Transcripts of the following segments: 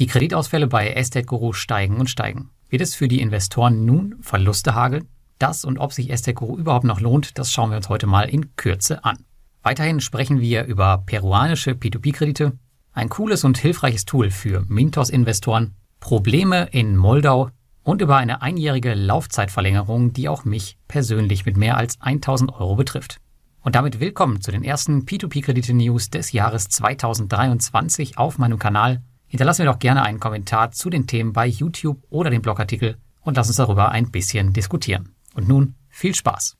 Die Kreditausfälle bei Estate Guru steigen und steigen. Wird es für die Investoren nun Verluste hageln? Das und ob sich Estate Guru überhaupt noch lohnt, das schauen wir uns heute mal in Kürze an. Weiterhin sprechen wir über peruanische P2P-Kredite, ein cooles und hilfreiches Tool für Mintos-Investoren, Probleme in Moldau und über eine einjährige Laufzeitverlängerung, die auch mich persönlich mit mehr als 1000 Euro betrifft. Und damit willkommen zu den ersten P2P-Kredite-News des Jahres 2023 auf meinem Kanal. Hinterlassen wir doch gerne einen Kommentar zu den Themen bei YouTube oder dem Blogartikel und lass uns darüber ein bisschen diskutieren. Und nun viel Spaß!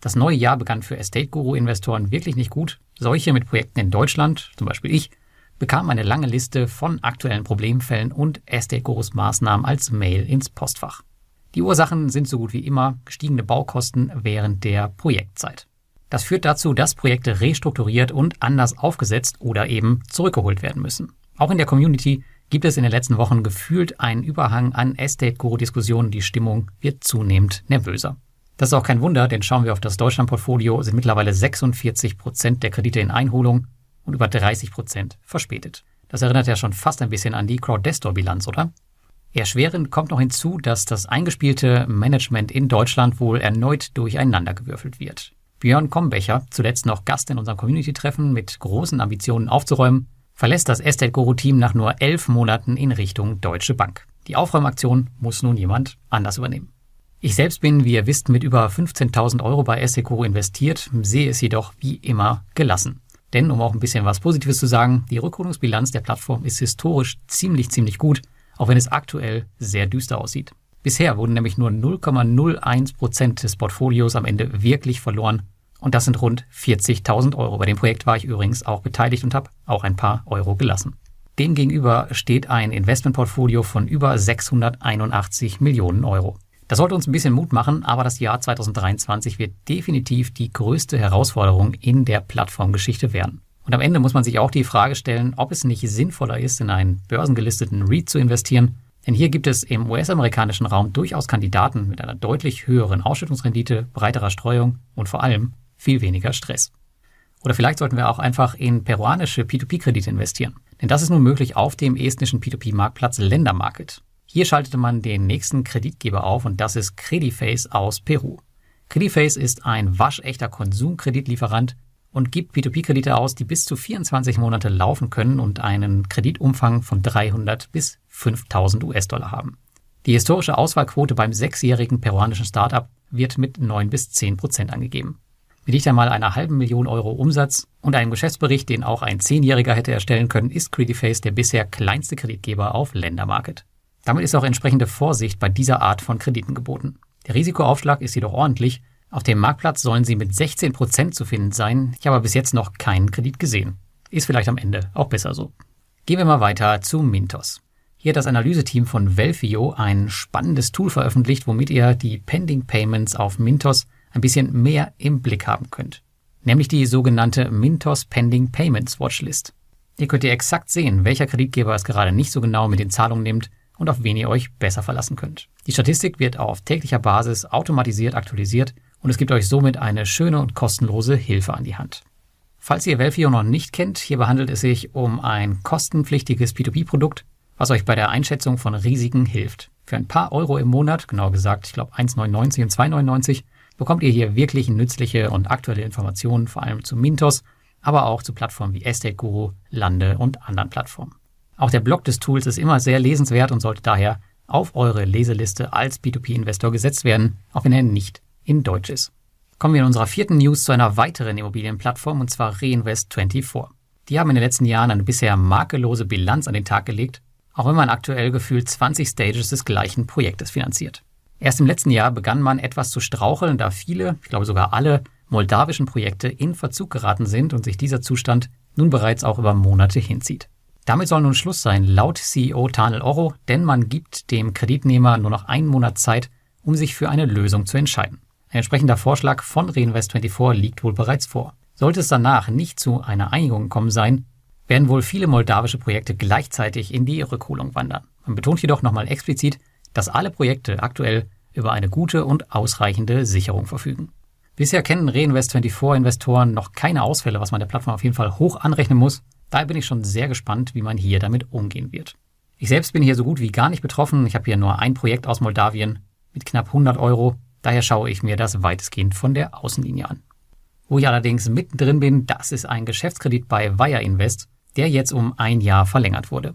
Das neue Jahr begann für Estate Guru Investoren wirklich nicht gut. Solche mit Projekten in Deutschland, zum Beispiel ich, bekam eine lange Liste von aktuellen Problemfällen und Estate Gurus Maßnahmen als Mail ins Postfach. Die Ursachen sind so gut wie immer gestiegene Baukosten während der Projektzeit. Das führt dazu, dass Projekte restrukturiert und anders aufgesetzt oder eben zurückgeholt werden müssen. Auch in der Community gibt es in den letzten Wochen gefühlt einen Überhang an Estate-Guru-Diskussionen. Die Stimmung wird zunehmend nervöser. Das ist auch kein Wunder, denn schauen wir auf das Deutschland-Portfolio, sind mittlerweile 46 Prozent der Kredite in Einholung und über 30 Prozent verspätet. Das erinnert ja schon fast ein bisschen an die Crowdestor-Bilanz, oder? Erschwerend kommt noch hinzu, dass das eingespielte Management in Deutschland wohl erneut durcheinandergewürfelt wird. Björn Kombecher, zuletzt noch Gast in unserem Community-Treffen mit großen Ambitionen aufzuräumen, verlässt das Estate Guru Team nach nur elf Monaten in Richtung Deutsche Bank. Die Aufräumaktion muss nun jemand anders übernehmen. Ich selbst bin, wie ihr wisst, mit über 15.000 Euro bei Estate Guru investiert, sehe es jedoch wie immer gelassen. Denn, um auch ein bisschen was Positives zu sagen, die Rückholungsbilanz der Plattform ist historisch ziemlich, ziemlich gut, auch wenn es aktuell sehr düster aussieht. Bisher wurden nämlich nur 0,01 Prozent des Portfolios am Ende wirklich verloren und das sind rund 40.000 Euro. Bei dem Projekt war ich übrigens auch beteiligt und habe auch ein paar Euro gelassen. Demgegenüber steht ein Investmentportfolio von über 681 Millionen Euro. Das sollte uns ein bisschen Mut machen, aber das Jahr 2023 wird definitiv die größte Herausforderung in der Plattformgeschichte werden. Und am Ende muss man sich auch die Frage stellen, ob es nicht sinnvoller ist, in einen börsengelisteten REIT zu investieren. Denn hier gibt es im US-amerikanischen Raum durchaus Kandidaten mit einer deutlich höheren Ausschüttungsrendite, breiterer Streuung und vor allem viel weniger Stress. Oder vielleicht sollten wir auch einfach in peruanische P2P-Kredite investieren. Denn das ist nun möglich auf dem estnischen P2P-Marktplatz Ländermarket. Hier schaltete man den nächsten Kreditgeber auf und das ist Crediface aus Peru. Crediface ist ein waschechter Konsumkreditlieferant und gibt P2P-Kredite aus, die bis zu 24 Monate laufen können und einen Kreditumfang von 300 bis 5000 US-Dollar haben. Die historische Auswahlquote beim sechsjährigen peruanischen Startup wird mit 9 bis 10 Prozent angegeben. Mit nicht einmal einer halben Million Euro Umsatz und einem Geschäftsbericht, den auch ein Zehnjähriger hätte erstellen können, ist Crediface der bisher kleinste Kreditgeber auf Ländermarket. Damit ist auch entsprechende Vorsicht bei dieser Art von Krediten geboten. Der Risikoaufschlag ist jedoch ordentlich. Auf dem Marktplatz sollen sie mit 16 Prozent zu finden sein. Ich habe bis jetzt noch keinen Kredit gesehen. Ist vielleicht am Ende auch besser so. Gehen wir mal weiter zu Mintos. Hier hat das Analyseteam von Velfio ein spannendes Tool veröffentlicht, womit ihr die Pending Payments auf Mintos ein bisschen mehr im Blick haben könnt. Nämlich die sogenannte Mintos Pending Payments Watchlist. Hier könnt ihr exakt sehen, welcher Kreditgeber es gerade nicht so genau mit den Zahlungen nimmt und auf wen ihr euch besser verlassen könnt. Die Statistik wird auf täglicher Basis automatisiert aktualisiert und es gibt euch somit eine schöne und kostenlose Hilfe an die Hand. Falls ihr Velfio noch nicht kennt, hierbei handelt es sich um ein kostenpflichtiges P2P-Produkt, was euch bei der Einschätzung von Risiken hilft. Für ein paar Euro im Monat, genauer gesagt, ich glaube 1,99 und 2,99, bekommt ihr hier wirklich nützliche und aktuelle Informationen, vor allem zu Mintos, aber auch zu Plattformen wie Estate Guru, Lande und anderen Plattformen. Auch der Blog des Tools ist immer sehr lesenswert und sollte daher auf eure Leseliste als B2B-Investor gesetzt werden, auch wenn er nicht in Deutsch ist. Kommen wir in unserer vierten News zu einer weiteren Immobilienplattform und zwar Reinvest24. Die haben in den letzten Jahren eine bisher makellose Bilanz an den Tag gelegt, auch wenn man aktuell gefühlt 20 Stages des gleichen Projektes finanziert. Erst im letzten Jahr begann man etwas zu straucheln, da viele, ich glaube sogar alle, moldawischen Projekte in Verzug geraten sind und sich dieser Zustand nun bereits auch über Monate hinzieht. Damit soll nun Schluss sein, laut CEO Tanel Oro, denn man gibt dem Kreditnehmer nur noch einen Monat Zeit, um sich für eine Lösung zu entscheiden. Ein entsprechender Vorschlag von Reinvest24 liegt wohl bereits vor. Sollte es danach nicht zu einer Einigung gekommen sein, werden wohl viele moldawische Projekte gleichzeitig in die Rückholung wandern. Man betont jedoch nochmal explizit, dass alle Projekte aktuell über eine gute und ausreichende Sicherung verfügen. Bisher kennen Reinvest24-Investoren noch keine Ausfälle, was man der Plattform auf jeden Fall hoch anrechnen muss. Daher bin ich schon sehr gespannt, wie man hier damit umgehen wird. Ich selbst bin hier so gut wie gar nicht betroffen. Ich habe hier nur ein Projekt aus Moldawien mit knapp 100 Euro. Daher schaue ich mir das weitestgehend von der Außenlinie an. Wo ich allerdings mittendrin bin, das ist ein Geschäftskredit bei Wire Invest, der jetzt um ein Jahr verlängert wurde.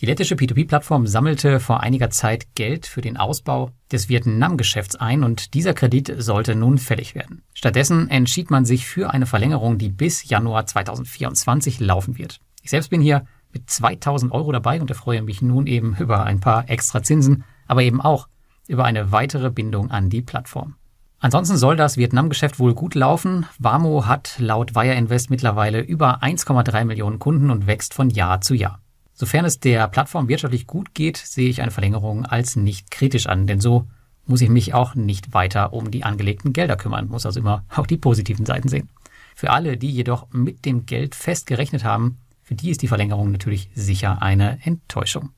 Die lettische P2P-Plattform sammelte vor einiger Zeit Geld für den Ausbau des Vietnam-Geschäfts ein und dieser Kredit sollte nun fällig werden. Stattdessen entschied man sich für eine Verlängerung, die bis Januar 2024 laufen wird. Ich selbst bin hier mit 2000 Euro dabei und erfreue mich nun eben über ein paar extra Zinsen, aber eben auch über eine weitere Bindung an die Plattform. Ansonsten soll das Vietnam-Geschäft wohl gut laufen. Wamo hat laut Wire Invest mittlerweile über 1,3 Millionen Kunden und wächst von Jahr zu Jahr. Sofern es der Plattform wirtschaftlich gut geht, sehe ich eine Verlängerung als nicht kritisch an, denn so muss ich mich auch nicht weiter um die angelegten Gelder kümmern, muss also immer auch die positiven Seiten sehen. Für alle, die jedoch mit dem Geld fest gerechnet haben, für die ist die Verlängerung natürlich sicher eine Enttäuschung.